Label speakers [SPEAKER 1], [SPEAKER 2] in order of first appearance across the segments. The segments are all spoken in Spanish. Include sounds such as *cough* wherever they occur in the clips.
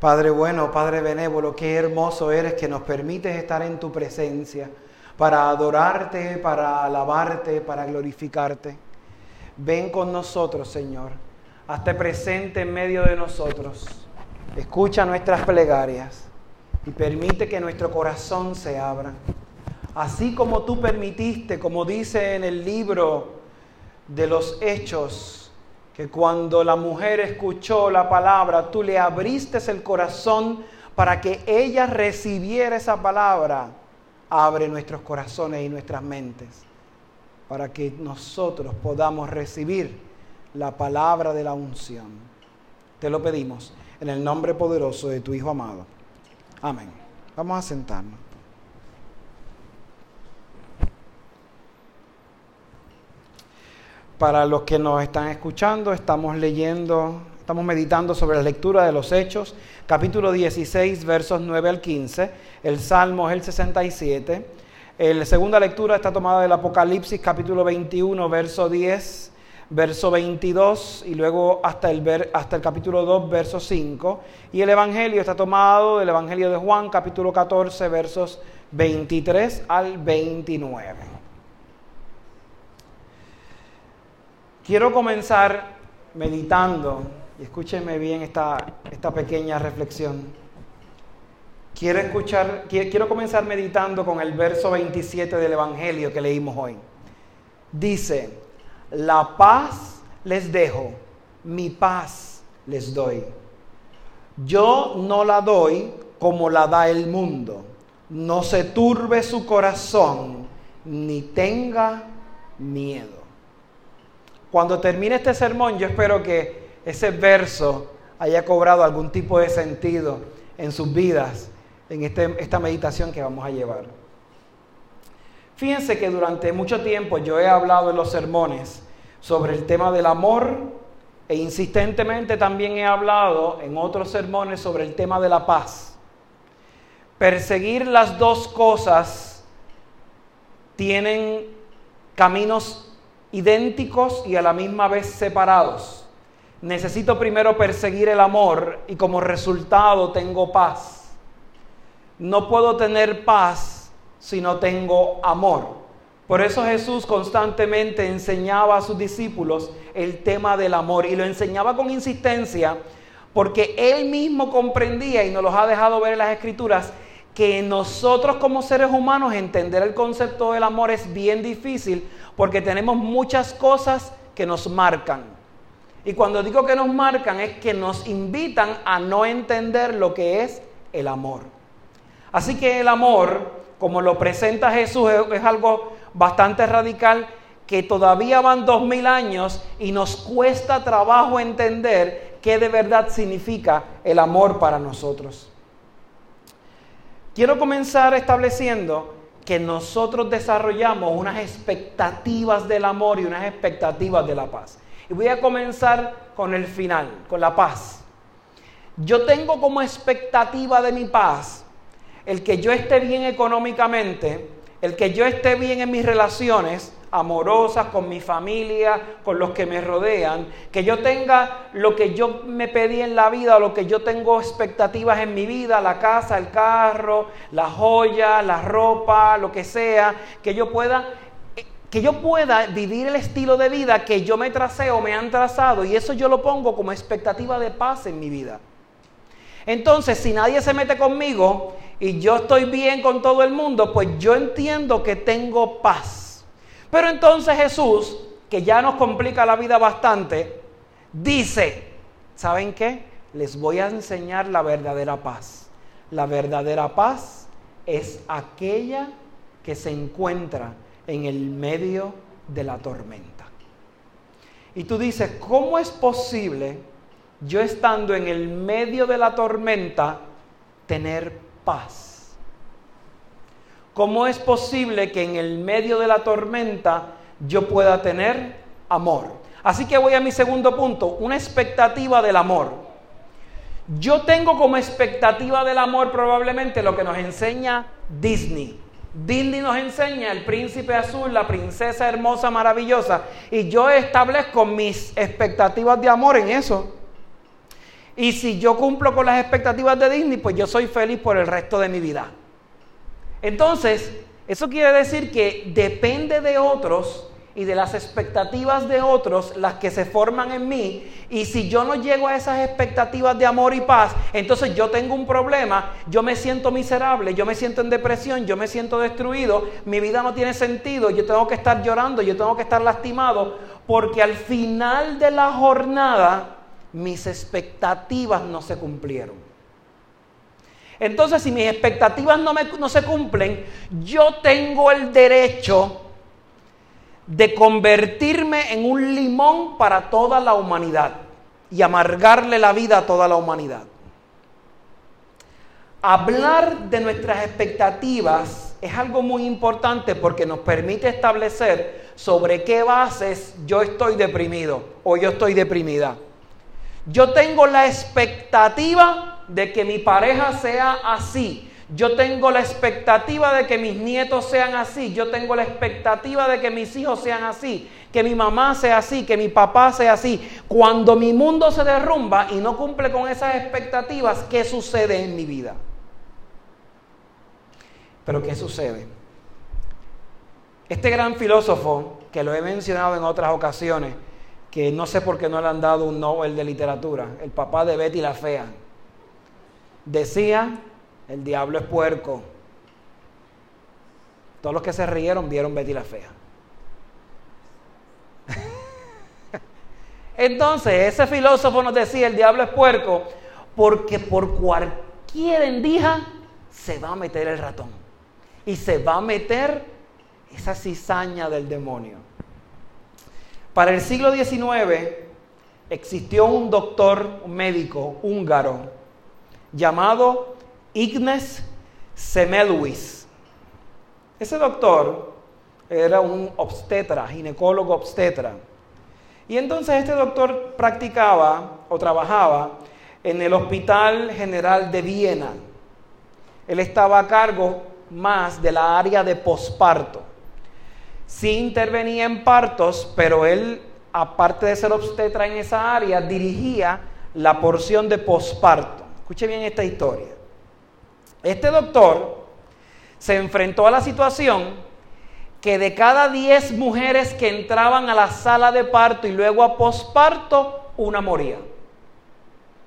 [SPEAKER 1] Padre bueno, Padre benévolo, qué hermoso eres que nos permites estar en tu presencia para adorarte, para alabarte, para glorificarte. Ven con nosotros, Señor. Hazte presente en medio de nosotros. Escucha nuestras plegarias y permite que nuestro corazón se abra. Así como tú permitiste, como dice en el libro de los hechos, que cuando la mujer escuchó la palabra, tú le abriste el corazón para que ella recibiera esa palabra. Abre nuestros corazones y nuestras mentes para que nosotros podamos recibir la palabra de la unción. Te lo pedimos en el nombre poderoso de tu Hijo amado. Amén. Vamos a sentarnos. Para los que nos están escuchando, estamos leyendo, estamos meditando sobre la lectura de los Hechos, capítulo 16, versos 9 al 15. El Salmo es el 67. La segunda lectura está tomada del Apocalipsis, capítulo 21, verso 10, verso 22 y luego hasta el, hasta el capítulo 2, verso 5. Y el Evangelio está tomado del Evangelio de Juan, capítulo 14, versos 23 al 29. Quiero comenzar meditando, y escúcheme bien esta, esta pequeña reflexión. Quiero, escuchar, quiero comenzar meditando con el verso 27 del Evangelio que leímos hoy. Dice, la paz les dejo, mi paz les doy. Yo no la doy como la da el mundo. No se turbe su corazón, ni tenga miedo. Cuando termine este sermón, yo espero que ese verso haya cobrado algún tipo de sentido en sus vidas, en este, esta meditación que vamos a llevar. Fíjense que durante mucho tiempo yo he hablado en los sermones sobre el tema del amor e insistentemente también he hablado en otros sermones sobre el tema de la paz. Perseguir las dos cosas tienen caminos idénticos y a la misma vez separados. Necesito primero perseguir el amor y como resultado tengo paz. No puedo tener paz si no tengo amor. Por eso Jesús constantemente enseñaba a sus discípulos el tema del amor y lo enseñaba con insistencia porque él mismo comprendía y nos los ha dejado ver en las escrituras que nosotros como seres humanos entender el concepto del amor es bien difícil porque tenemos muchas cosas que nos marcan. Y cuando digo que nos marcan es que nos invitan a no entender lo que es el amor. Así que el amor, como lo presenta Jesús, es algo bastante radical que todavía van dos mil años y nos cuesta trabajo entender qué de verdad significa el amor para nosotros. Quiero comenzar estableciendo que nosotros desarrollamos unas expectativas del amor y unas expectativas de la paz. Y voy a comenzar con el final, con la paz. Yo tengo como expectativa de mi paz el que yo esté bien económicamente, el que yo esté bien en mis relaciones, amorosas con mi familia, con los que me rodean, que yo tenga lo que yo me pedí en la vida, lo que yo tengo expectativas en mi vida, la casa, el carro, la joya, la ropa, lo que sea, que yo pueda que yo pueda vivir el estilo de vida que yo me tracé o me han trazado y eso yo lo pongo como expectativa de paz en mi vida. Entonces, si nadie se mete conmigo y yo estoy bien con todo el mundo, pues yo entiendo que tengo paz. Pero entonces Jesús, que ya nos complica la vida bastante, dice, ¿saben qué? Les voy a enseñar la verdadera paz. La verdadera paz es aquella que se encuentra en el medio de la tormenta. Y tú dices, ¿cómo es posible yo estando en el medio de la tormenta tener paz? ¿Cómo es posible que en el medio de la tormenta yo pueda tener amor? Así que voy a mi segundo punto, una expectativa del amor. Yo tengo como expectativa del amor probablemente lo que nos enseña Disney. Disney nos enseña el príncipe azul, la princesa hermosa, maravillosa, y yo establezco mis expectativas de amor en eso. Y si yo cumplo con las expectativas de Disney, pues yo soy feliz por el resto de mi vida. Entonces, eso quiere decir que depende de otros y de las expectativas de otros las que se forman en mí. Y si yo no llego a esas expectativas de amor y paz, entonces yo tengo un problema, yo me siento miserable, yo me siento en depresión, yo me siento destruido, mi vida no tiene sentido, yo tengo que estar llorando, yo tengo que estar lastimado, porque al final de la jornada mis expectativas no se cumplieron. Entonces, si mis expectativas no, se cumplen, yo tengo el derecho de convertirme en un limón para toda la humanidad y amargarle la vida a toda la humanidad. Hablar de nuestras expectativas es algo muy importante porque nos permite establecer sobre qué bases yo estoy deprimido o yo estoy deprimida. Yo tengo la expectativa de que mi pareja sea así, yo tengo la expectativa de que mis nietos sean así. Yo tengo la expectativa de que mis hijos sean así. Que mi mamá sea así. Que mi papá sea así. Cuando mi mundo se derrumba y no cumple con esas expectativas, ¿qué sucede en mi vida? Pero ¿qué sucede? Este gran filósofo, que lo he mencionado en otras ocasiones, que no sé por qué no le han dado un Nobel de literatura, el papá de Betty la Fea, decía el diablo es puerco. Todos los que se rieron vieron Betty la Fea. *laughs* Entonces, ese filósofo nos decía, el diablo es puerco, porque por cualquier endija se va a meter el ratón. Y se va a meter esa cizaña del demonio. Para el siglo XIX existió un doctor, médico húngaro, llamado Ignes Semeluis. Ese doctor era un obstetra, ginecólogo obstetra. Y entonces este doctor practicaba o trabajaba en el Hospital General de Viena. Él estaba a cargo más de la área de posparto. Sí intervenía en partos, pero él, aparte de ser obstetra en esa área, dirigía la porción de posparto. Escuche bien esta historia. Este doctor se enfrentó a la situación que de cada 10 mujeres que entraban a la sala de parto y luego a posparto, una moría.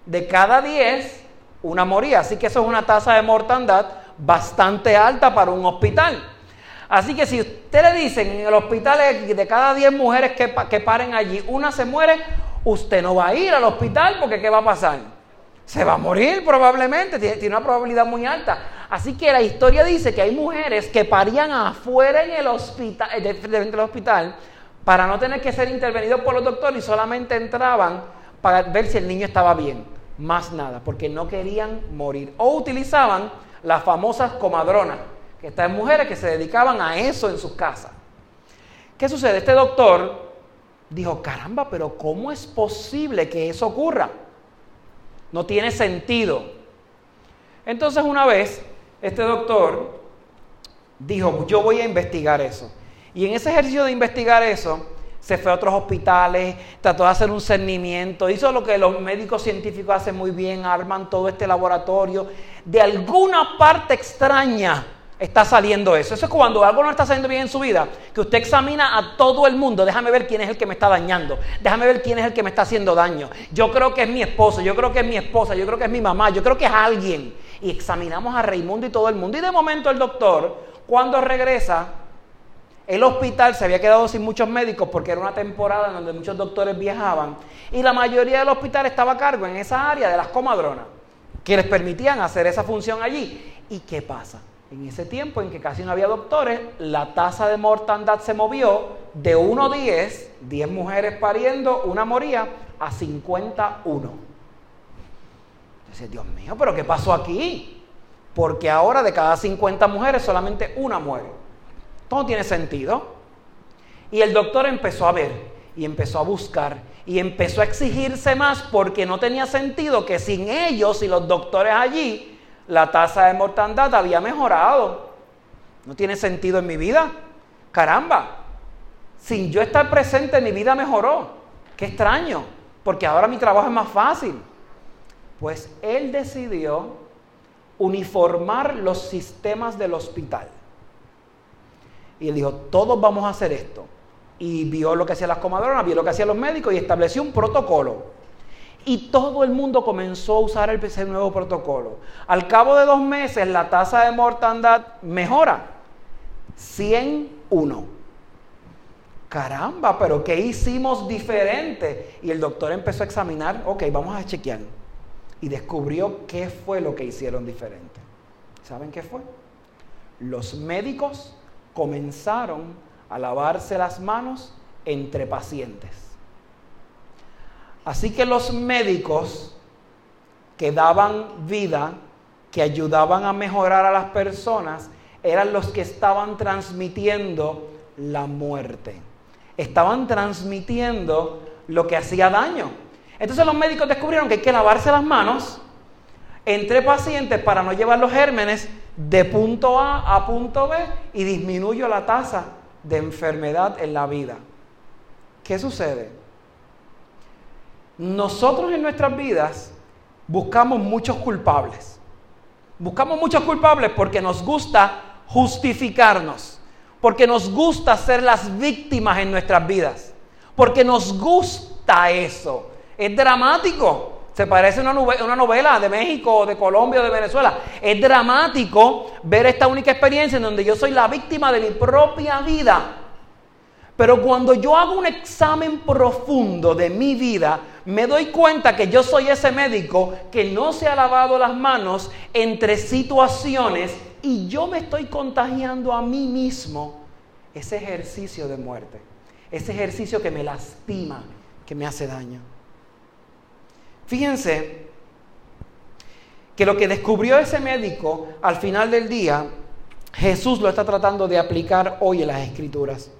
[SPEAKER 1] De cada 10, una moría. Así que eso es una tasa de mortandad bastante alta para un hospital. Así que si usted le dicen en el hospital de cada 10 mujeres que, que paren allí, una se muere, usted no va a ir al hospital porque ¿qué va a pasar? Se va a morir probablemente, tiene, una probabilidad muy alta. Así que la historia dice que hay mujeres que parían afuera en el hospital, eh, del hospital, para no tener que ser intervenidos por los doctores y solamente entraban para ver si el niño estaba bien. Más nada, porque no querían morir. O utilizaban las famosas comadronas, que están mujeres que se dedicaban a eso en sus casas. ¿Qué sucede? Este doctor dijo, caramba, pero ¿cómo es posible que eso ocurra? No tiene sentido. Entonces una vez, este doctor dijo, yo voy a investigar eso. Y en ese ejercicio de investigar eso, se fue a otros hospitales, trató de hacer un cernimiento, hizo lo que los médicos científicos hacen muy bien, arman todo este laboratorio. De alguna parte extraña está saliendo eso. Eso es cuando algo no está saliendo bien en su vida, que usted examina a todo el mundo, déjame ver quién es el que me está dañando, déjame ver quién es el que me está haciendo daño. Yo creo que es mi esposo, yo creo que es mi esposa, yo creo que es mi mamá, yo creo que es alguien. Y examinamos a Raimundo y todo el mundo. Y de momento el doctor, cuando regresa, el hospital se había quedado sin muchos médicos porque era una temporada en donde muchos doctores viajaban y la mayoría del hospital estaba a cargo en esa área de las comadronas que les permitían hacer esa función allí. ¿Y qué pasa? En ese tiempo en que casi no había doctores, la tasa de mortandad se movió de 1 a 10, 10 mujeres pariendo, una moría, a 51. Entonces, Dios mío, pero ¿qué pasó aquí? Porque ahora de cada 50 mujeres solamente una muere. Todo tiene sentido. Y el doctor empezó a ver y empezó a buscar y empezó a exigirse más porque no tenía sentido que sin ellos y los doctores allí la tasa de mortandad había mejorado. No tiene sentido en mi vida. Caramba, sin yo estar presente mi vida mejoró. Qué extraño, porque ahora mi trabajo es más fácil. Pues él decidió uniformar los sistemas del hospital. Y él dijo, todos vamos a hacer esto. Y vio lo que hacían las comadronas, vio lo que hacían los médicos y estableció un protocolo. Y todo el mundo comenzó a usar el, nuevo protocolo. Al cabo de dos meses, la tasa de mortandad mejora. 101. Caramba, pero ¿qué hicimos diferente? Y el doctor empezó a examinar, ok, vamos a chequear. Y descubrió qué fue lo que hicieron diferente. ¿Saben qué fue? Los médicos comenzaron a lavarse las manos entre pacientes. Así que los médicos que daban vida, que ayudaban a mejorar a las personas, eran los que estaban transmitiendo la muerte. Estaban transmitiendo lo que hacía daño. Entonces los médicos descubrieron que hay que lavarse las manos entre pacientes para no llevar los gérmenes de punto A a punto B y disminuyo la tasa de enfermedad en la vida. ¿Qué sucede? Nosotros en nuestras vidas buscamos muchos culpables. Buscamos muchos culpables porque nos gusta justificarnos, porque nos gusta ser las víctimas en nuestras vidas, porque nos gusta eso. Es dramático. Se parece a una novela de México, de Colombia, de Venezuela. Es dramático ver esta única experiencia en donde yo soy la víctima de mi propia vida. Pero cuando yo hago un examen profundo de mi vida, me doy cuenta que yo soy ese médico que no se ha lavado las manos entre situaciones y yo me estoy contagiando a mí mismo ese ejercicio de muerte, ese ejercicio que me lastima, que me hace daño. Fíjense que lo que descubrió ese médico al final del día, Jesús lo está tratando de aplicar hoy en las escrituras.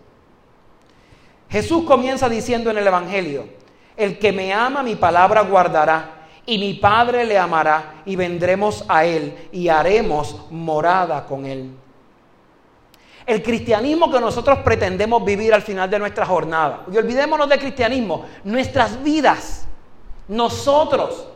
[SPEAKER 1] Jesús comienza diciendo en el Evangelio, el que me ama mi palabra guardará y mi Padre le amará y vendremos a él y haremos morada con él. El cristianismo que nosotros pretendemos vivir al final de nuestra jornada, y olvidémonos del cristianismo, nuestras vidas nosotros,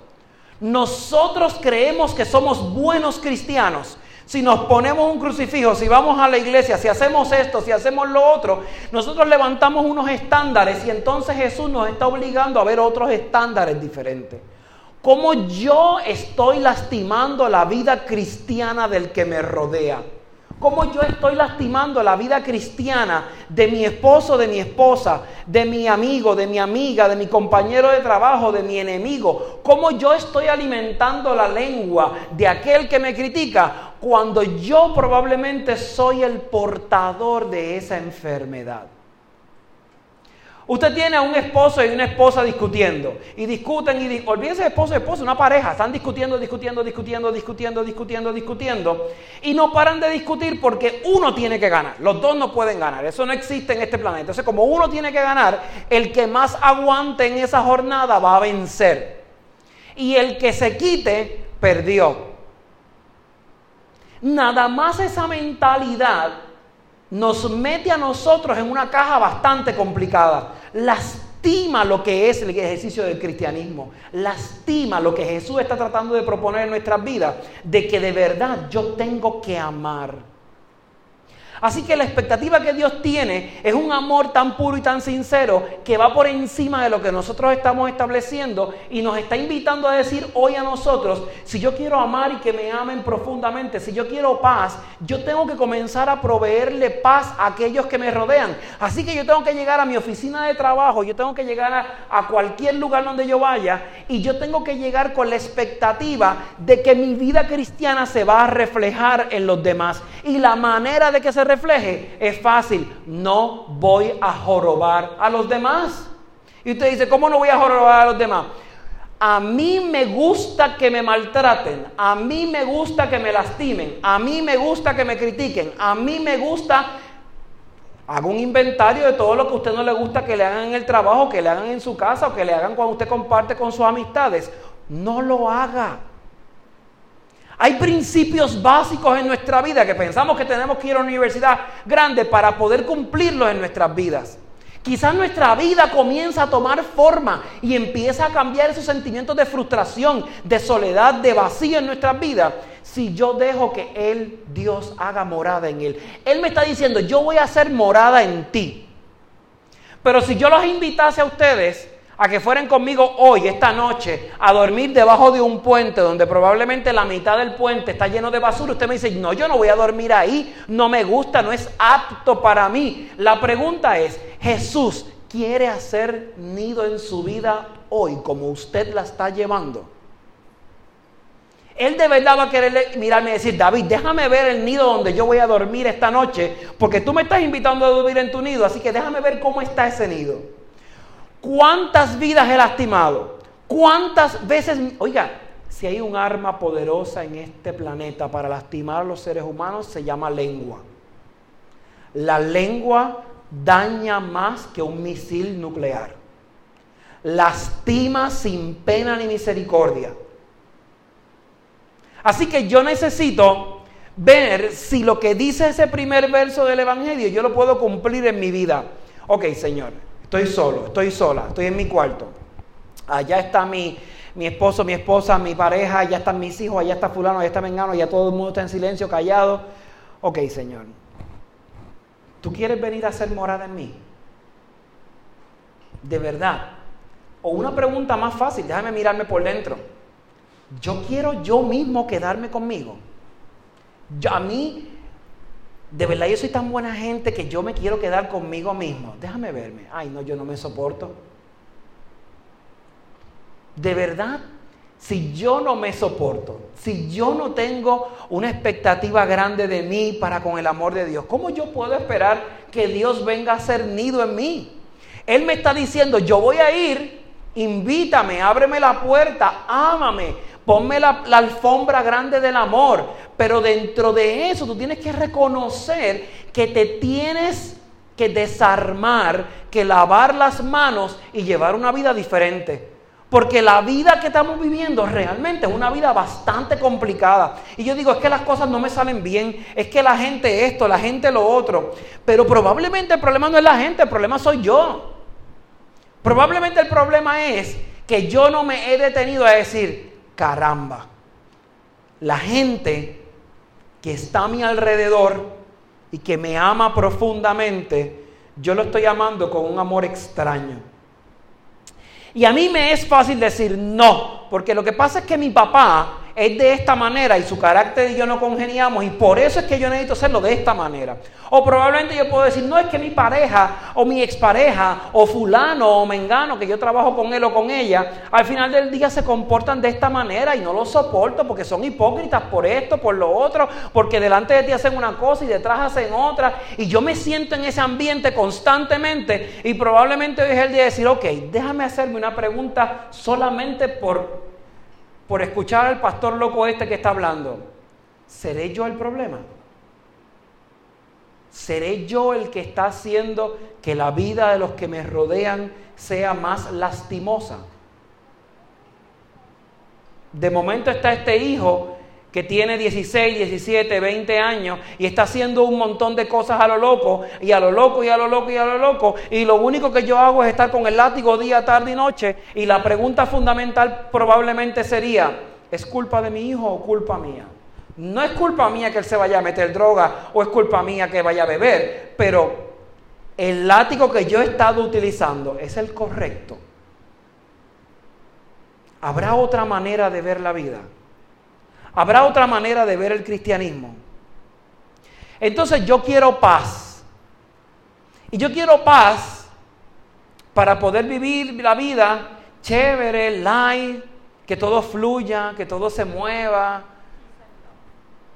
[SPEAKER 1] nosotros creemos que somos buenos cristianos. Si nos ponemos un crucifijo, si vamos a la iglesia, si hacemos esto, si hacemos lo otro, nosotros levantamos unos estándares y entonces Jesús nos está obligando a ver otros estándares diferentes. ¿Cómo yo estoy lastimando la vida cristiana del que me rodea? Cómo yo estoy lastimando la vida cristiana de mi esposo, de mi esposa, de mi amigo, de mi amiga, de mi compañero de trabajo, de mi enemigo, cómo yo estoy alimentando la lengua de aquel que me critica cuando yo probablemente soy el portador de esa enfermedad. Usted tiene a un esposo y una esposa discutiendo. Y discuten y olvídense de esposo y esposa, una pareja. Están discutiendo, discutiendo, discutiendo, discutiendo, discutiendo, discutiendo. Y no paran de discutir porque uno tiene que ganar. Los dos no pueden ganar. Eso no existe en este planeta. Entonces, como uno tiene que ganar, el que más aguante en esa jornada va a vencer. Y el que se quite, perdió. Nada más esa mentalidad nos mete a nosotros en una caja bastante complicada. Lastima lo que es el ejercicio del cristianismo. Lastima lo que Jesús está tratando de proponer en nuestras vidas, de que de verdad yo tengo que amar. Así que la expectativa que Dios tiene es un amor tan puro y tan sincero que va por encima de lo que nosotros estamos estableciendo y nos está invitando a decir hoy a nosotros, si yo quiero amar y que me amen profundamente, si yo quiero paz, yo tengo que comenzar a proveerle paz a aquellos que me rodean. Así que yo tengo que llegar a mi oficina de trabajo, yo tengo que llegar a, cualquier lugar donde yo vaya y yo tengo que llegar con la expectativa de que mi vida cristiana se va a reflejar en los demás. Y la manera de que se refleje es fácil. No voy a jorobar a los demás. Y usted dice, ¿cómo no voy a jorobar a los demás? A mí me gusta que me maltraten, a mí me gusta que me lastimen, a mí me gusta que me critiquen, a mí me gusta... Haga un inventario de todo lo que a usted no le gusta que le hagan en el trabajo, que le hagan en su casa o que le hagan cuando usted comparte con sus amistades. No lo haga. Hay principios básicos en nuestra vida que pensamos que tenemos que ir a una universidad grande para poder cumplirlos en nuestras vidas. Quizás nuestra vida comienza a tomar forma y empieza a cambiar esos sentimientos de frustración, de soledad, de vacío en nuestras vidas. Si yo dejo que Él, Dios, haga morada en Él. Él me está diciendo, yo voy a hacer morada en ti. Pero si yo los invitase a ustedes a que fueran conmigo hoy, esta noche, a dormir debajo de un puente donde probablemente la mitad del puente está lleno de basura, usted me dice, no, yo no voy a dormir ahí, no me gusta, no es apto para mí. La pregunta es, Jesús quiere hacer nido en su vida hoy como usted la está llevando. Él de verdad va a querer mirarme y decir, David, déjame ver el nido donde yo voy a dormir esta noche, porque tú me estás invitando a dormir en tu nido, así que déjame ver cómo está ese nido. ¿Cuántas vidas he lastimado? ¿Cuántas veces, oiga, si hay un arma poderosa en este planeta para lastimar a los seres humanos, se llama lengua. La lengua daña más que un misil nuclear. Lastima sin pena ni misericordia. Así que yo necesito ver si lo que dice ese primer verso del Evangelio yo lo puedo cumplir en mi vida. Ok, Señor, Estoy solo, estoy sola, estoy en mi cuarto. Allá está mi, mi esposo, mi esposa, mi pareja, allá están mis hijos, allá está fulano, allá está mengano, allá todo el mundo está en silencio, callado. Ok, Señor. ¿Tú quieres venir a ser morada en mí? De verdad. O una pregunta más fácil, déjame mirarme por dentro. Yo quiero yo mismo quedarme conmigo. a mí de verdad yo soy tan buena gente que yo me quiero quedar conmigo mismo. Déjame verme. Ay, no, yo no me soporto. De verdad, si yo no me soporto, si yo no tengo una expectativa grande de mí para con el amor de Dios, ¿cómo yo puedo esperar que Dios venga a ser nido en mí? Él me está diciendo, yo voy a ir, invítame, ábreme la puerta, ámame, Ponme la, alfombra grande del amor. Pero dentro de eso tú tienes que reconocer que te tienes que desarmar, que lavar las manos y llevar una vida diferente. Porque la vida que estamos viviendo realmente es una vida bastante complicada. Y yo digo, es que las cosas no me salen bien, es que la gente esto, la gente lo otro. Pero probablemente el problema no es la gente, el problema soy yo. Probablemente el problema es que yo no me he detenido a decir, caramba, la gente que está a mi alrededor y que me ama profundamente, yo lo estoy amando con un amor extraño. Y a mí me es fácil decir no, porque lo que pasa es que mi papá es de esta manera y su carácter y yo no congeniamos y por eso es que yo necesito hacerlo de esta manera. O probablemente yo puedo decir, no es que mi pareja o mi expareja o fulano o mengano que yo trabajo con él o con ella, al final del día se comportan de esta manera y no lo soporto porque son hipócritas por esto, por lo otro, porque delante de ti hacen una cosa y detrás hacen otra y yo me siento en ese ambiente constantemente y probablemente hoy es el día de decir, ok, déjame hacerme una pregunta solamente por por escuchar al pastor loco este que está hablando, ¿seré yo el problema? ¿Seré yo el que está haciendo que la vida de los que me rodean sea más lastimosa? De momento está este hijo que tiene 16, 17, 20 años y está haciendo un montón de cosas a lo loco y a lo loco y a lo loco y a lo loco y lo único que yo hago es estar con el látigo día, tarde y noche y la pregunta fundamental probablemente sería, ¿es culpa de mi hijo o culpa mía? No es culpa mía que él se vaya a meter droga o es culpa mía que vaya a beber, pero el látigo que yo he estado utilizando es el correcto. ¿Habrá otra manera de ver la vida? Habrá otra manera de ver el cristianismo. Entonces yo quiero paz. Y yo quiero paz para poder vivir la vida chévere, light, que todo fluya, que todo se mueva.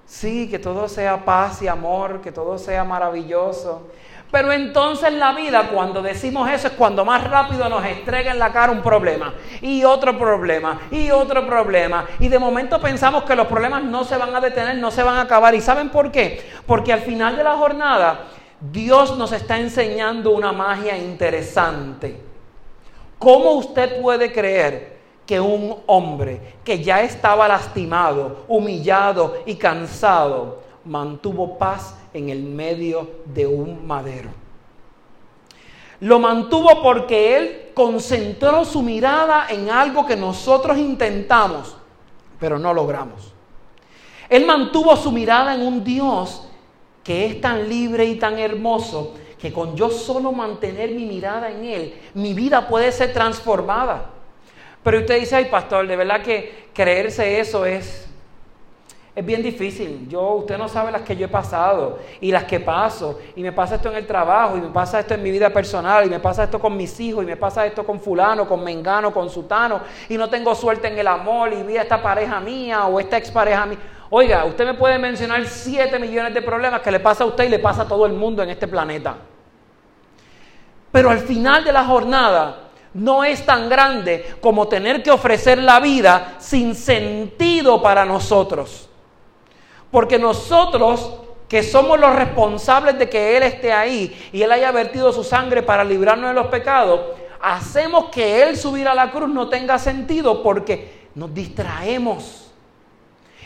[SPEAKER 1] Sí, que todo sea paz y amor, que todo sea maravilloso. Pero entonces la vida, cuando decimos eso, es cuando más rápido nos estrega en la cara un problema, y otro problema, y otro problema. Y de momento pensamos que los problemas no se van a detener, no se van a acabar. ¿Y saben por qué? Porque al final de la jornada, Dios nos está enseñando una magia interesante. ¿Cómo usted puede creer que un hombre que ya estaba lastimado, humillado y cansado, mantuvo paz en el medio de un madero. Lo mantuvo porque Él concentró su mirada en algo que nosotros intentamos, pero no logramos. Él mantuvo su mirada en un Dios que es tan libre y tan hermoso que con yo solo mantener mi mirada en Él, mi vida puede ser transformada. Pero usted dice, ay pastor, de verdad que creerse eso es, es bien difícil. Yo, usted no sabe las que yo he pasado y las que paso. Y me pasa esto en el trabajo, y me pasa esto en mi vida personal, y me pasa esto con mis hijos, y me pasa esto con fulano, con mengano, con sutano, y no tengo suerte en el amor, y vi a esta pareja mía o esta expareja mía. Oiga, usted me puede mencionar 7 millones de problemas que le pasa a usted y le pasa a todo el mundo en este planeta. Pero al final de la jornada no es tan grande como tener que ofrecer la vida sin sentido para nosotros. Porque nosotros que somos los responsables de que Él esté ahí y Él haya vertido su sangre para librarnos de los pecados, hacemos que Él subir a la cruz no tenga sentido porque nos distraemos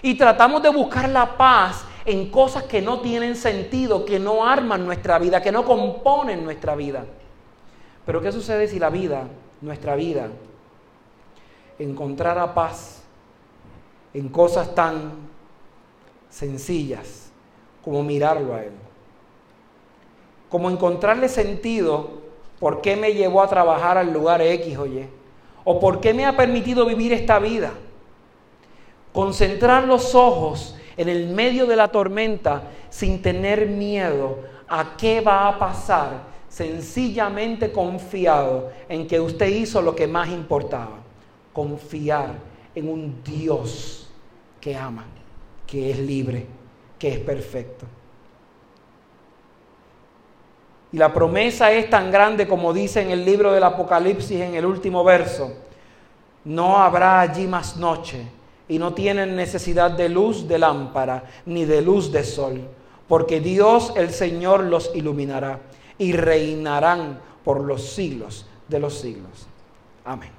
[SPEAKER 1] y tratamos de buscar la paz en cosas que no tienen sentido, que no arman nuestra vida, que no componen nuestra vida. Pero ¿qué sucede si la vida, nuestra vida, encontrara paz en cosas tan sencillas como mirarlo a Él? Como encontrarle sentido por qué me llevó a trabajar al lugar X o Y, o por qué me ha permitido vivir esta vida concentrar los ojos en el medio de la tormenta sin tener miedo a qué va a pasar, sencillamente confiado en que usted hizo lo que más importaba, confiar en un Dios que ama, que es libre, que es perfecto. Y la promesa es tan grande como dice en el libro del Apocalipsis en el último verso, no habrá allí más noche y no tienen necesidad de luz de lámpara ni de luz de sol, porque Dios el Señor los iluminará y reinarán por los siglos de los siglos. Amén.